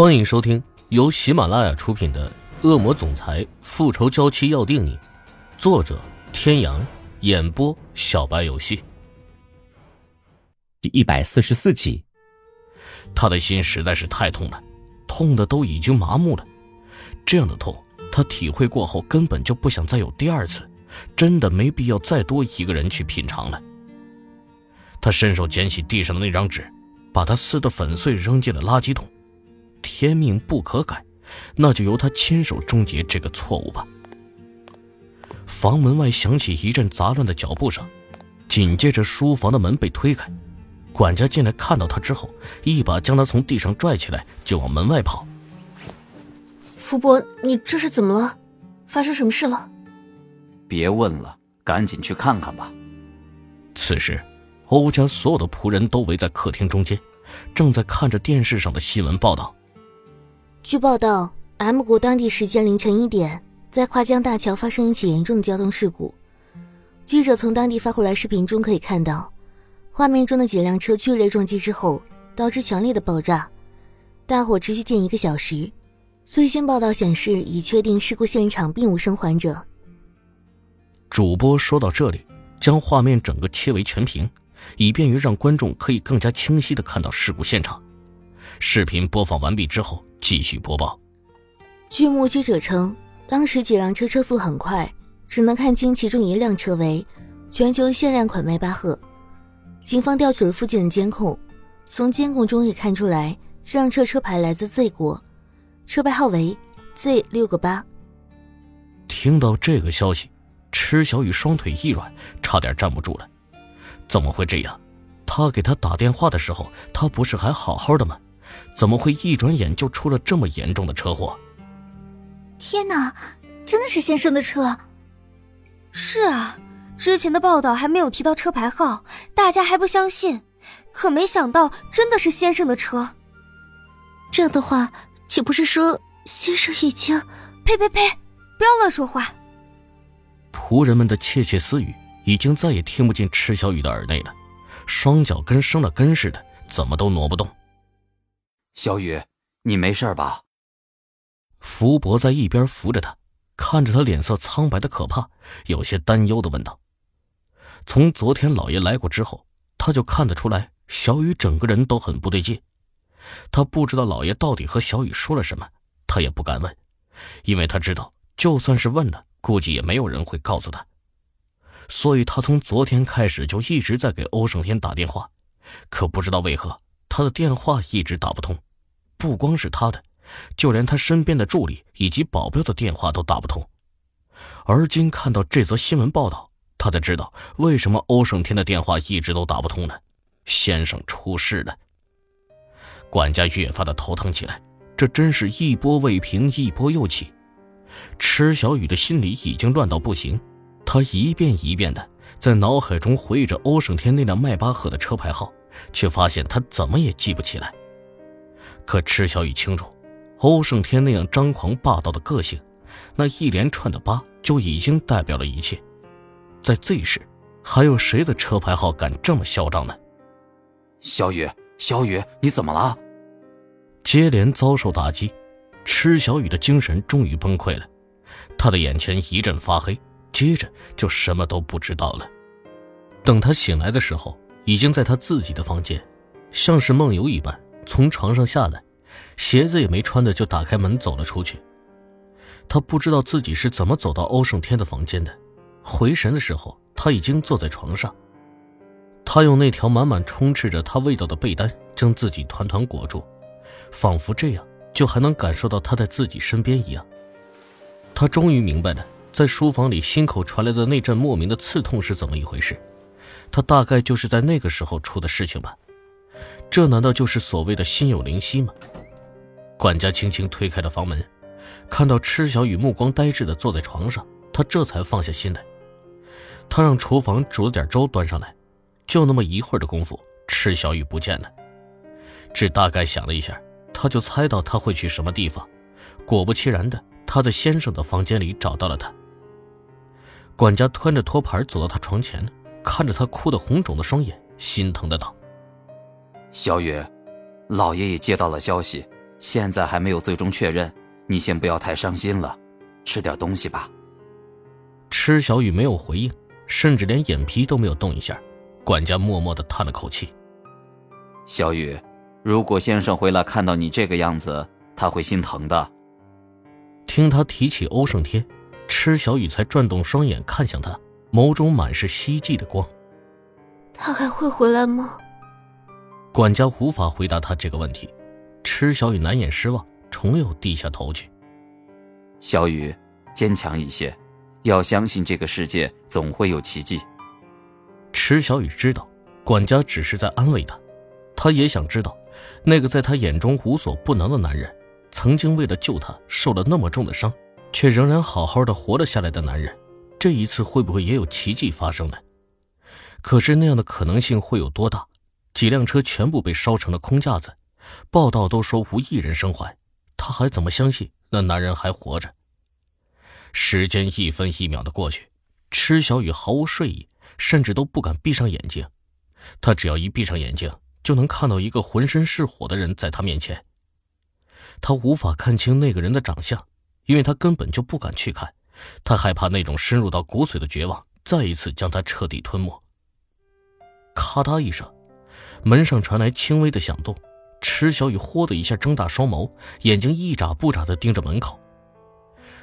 欢迎收听由喜马拉雅出品的《恶魔总裁复仇娇妻要定你》，作者：天阳，演播：小白游戏。第一百四十四集，他的心实在是太痛了，痛的都已经麻木了。这样的痛，他体会过后，根本就不想再有第二次，真的没必要再多一个人去品尝了。他伸手捡起地上的那张纸，把它撕得粉碎，扔进了垃圾桶。天命不可改，那就由他亲手终结这个错误吧。房门外响起一阵杂乱的脚步声，紧接着书房的门被推开，管家进来看到他之后，一把将他从地上拽起来，就往门外跑。福伯，你这是怎么了？发生什么事了？别问了，赶紧去看看吧。此时，欧家所有的仆人都围在客厅中间，正在看着电视上的新闻报道。据报道，M 国当地时间凌晨一点，在跨江大桥发生一起严重的交通事故。记者从当地发回来视频中可以看到，画面中的几辆车剧烈撞击之后，导致强烈的爆炸，大火持续近一个小时。最新报道显示，已确定事故现场并无生还者。主播说到这里，将画面整个切为全屏，以便于让观众可以更加清晰的看到事故现场。视频播放完毕之后，继续播报。据目击者称，当时几辆车车速很快，只能看清其中一辆车为全球限量款迈巴赫。警方调取了附近的监控，从监控中可以看出来，这辆车车牌来自 Z 国，车牌号为 Z 六个八。听到这个消息，池小雨双腿一软，差点站不住了。怎么会这样？他给他打电话的时候，他不是还好好的吗？怎么会一转眼就出了这么严重的车祸？天哪，真的是先生的车！是啊，之前的报道还没有提到车牌号，大家还不相信，可没想到真的是先生的车。这样的话，岂不是说先生已经……呸呸呸！不要乱说话。仆人们的窃窃私语已经再也听不进池小雨的耳内了，双脚跟生了根似的，怎么都挪不动。小雨，你没事吧？福伯在一边扶着他，看着他脸色苍白的可怕，有些担忧的问道：“从昨天老爷来过之后，他就看得出来，小雨整个人都很不对劲。他不知道老爷到底和小雨说了什么，他也不敢问，因为他知道，就算是问了，估计也没有人会告诉他。所以，他从昨天开始就一直在给欧胜天打电话，可不知道为何。”他的电话一直打不通，不光是他的，就连他身边的助理以及保镖的电话都打不通。而今看到这则新闻报道，他才知道为什么欧胜天的电话一直都打不通了。先生出事了。管家越发的头疼起来，这真是一波未平，一波又起。池小雨的心里已经乱到不行，他一遍一遍的在脑海中回忆着欧胜天那辆迈巴赫的车牌号。却发现他怎么也记不起来。可池小雨清楚，欧胜天那样张狂霸道的个性，那一连串的八就已经代表了一切。在 Z 市，还有谁的车牌号敢这么嚣张呢？小雨，小雨，你怎么了？接连遭受打击，池小雨的精神终于崩溃了，他的眼前一阵发黑，接着就什么都不知道了。等他醒来的时候。已经在他自己的房间，像是梦游一般从床上下来，鞋子也没穿的就打开门走了出去。他不知道自己是怎么走到欧胜天的房间的，回神的时候他已经坐在床上。他用那条满满充斥着他味道的被单将自己团团裹住，仿佛这样就还能感受到他在自己身边一样。他终于明白了，在书房里心口传来的那阵莫名的刺痛是怎么一回事。他大概就是在那个时候出的事情吧，这难道就是所谓的心有灵犀吗？管家轻轻推开了房门，看到池小雨目光呆滞的坐在床上，他这才放下心来。他让厨房煮了点粥端上来，就那么一会儿的功夫，池小雨不见了。只大概想了一下，他就猜到他会去什么地方。果不其然的，他在先生的房间里找到了他。管家端着托盘走到他床前。看着他哭得红肿的双眼，心疼的道：“小雨，老爷也接到了消息，现在还没有最终确认，你先不要太伤心了，吃点东西吧。吃小雨没有回应，甚至连眼皮都没有动一下。管家默默的叹了口气：“小雨，如果先生回来看到你这个样子，他会心疼的。”听他提起欧胜天，池小雨才转动双眼看向他，眸中满是希冀的光。他还会回来吗？管家无法回答他这个问题，池小雨难掩失望，重又低下头去。小雨，坚强一些，要相信这个世界总会有奇迹。池小雨知道，管家只是在安慰他，他也想知道，那个在他眼中无所不能的男人，曾经为了救他受了那么重的伤，却仍然好好的活了下来的男人，这一次会不会也有奇迹发生呢？可是那样的可能性会有多大？几辆车全部被烧成了空架子，报道都说无一人生还，他还怎么相信那男人还活着？时间一分一秒的过去，池小雨毫无睡意。甚至都不敢闭上眼睛，他只要一闭上眼睛，就能看到一个浑身是火的人在他面前。他无法看清那个人的长相，因为他根本就不敢去看，他害怕那种深入到骨髓的绝望再一次将他彻底吞没。咔嗒一声，门上传来轻微的响动，池小雨豁的一下睁大双眸，眼睛一眨不眨的盯着门口。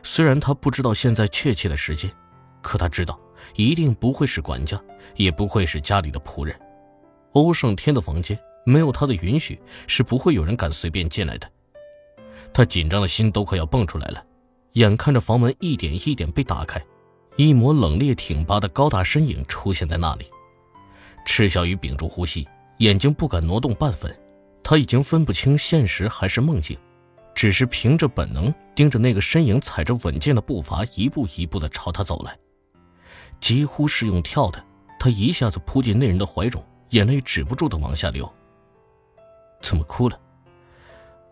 虽然他不知道现在确切的时间，可他知道。一定不会是管家，也不会是家里的仆人。欧胜天的房间没有他的允许，是不会有人敢随便进来的。他紧张的心都快要蹦出来了，眼看着房门一点一点被打开，一抹冷冽挺拔的高大身影出现在那里。赤小雨屏住呼吸，眼睛不敢挪动半分。他已经分不清现实还是梦境，只是凭着本能盯着那个身影，踩着稳健的步伐，一步一步的朝他走来。几乎是用跳的，他一下子扑进那人的怀中，眼泪止不住的往下流。怎么哭了？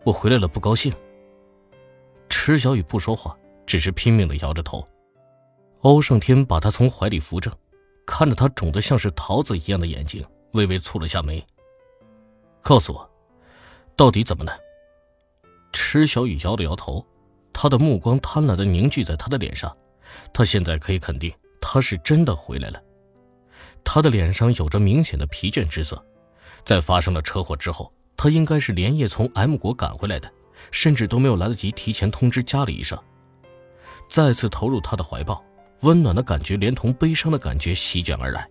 我回来了，不高兴。池小雨不说话，只是拼命的摇着头。欧胜天把他从怀里扶正，看着他肿得像是桃子一样的眼睛，微微蹙了下眉。告诉我，到底怎么了？池小雨摇了摇头，他的目光贪婪的凝聚在他的脸上，他现在可以肯定。他是真的回来了，他的脸上有着明显的疲倦之色，在发生了车祸之后，他应该是连夜从 M 国赶回来的，甚至都没有来得及提前通知家里一声。再次投入他的怀抱，温暖的感觉连同悲伤的感觉席卷而来。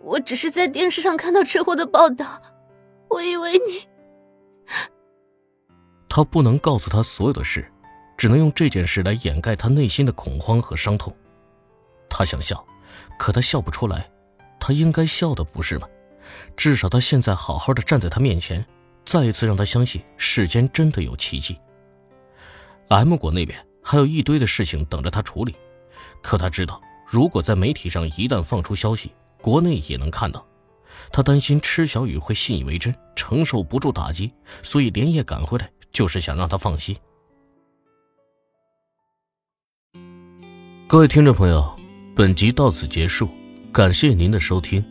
我只是在电视上看到车祸的报道，我以为你……他不能告诉他所有的事。只能用这件事来掩盖他内心的恐慌和伤痛。他想笑，可他笑不出来。他应该笑的，不是吗？至少他现在好好的站在他面前，再一次让他相信世间真的有奇迹。M 国那边还有一堆的事情等着他处理，可他知道，如果在媒体上一旦放出消息，国内也能看到。他担心池小雨会信以为真，承受不住打击，所以连夜赶回来，就是想让他放心。各位听众朋友，本集到此结束，感谢您的收听。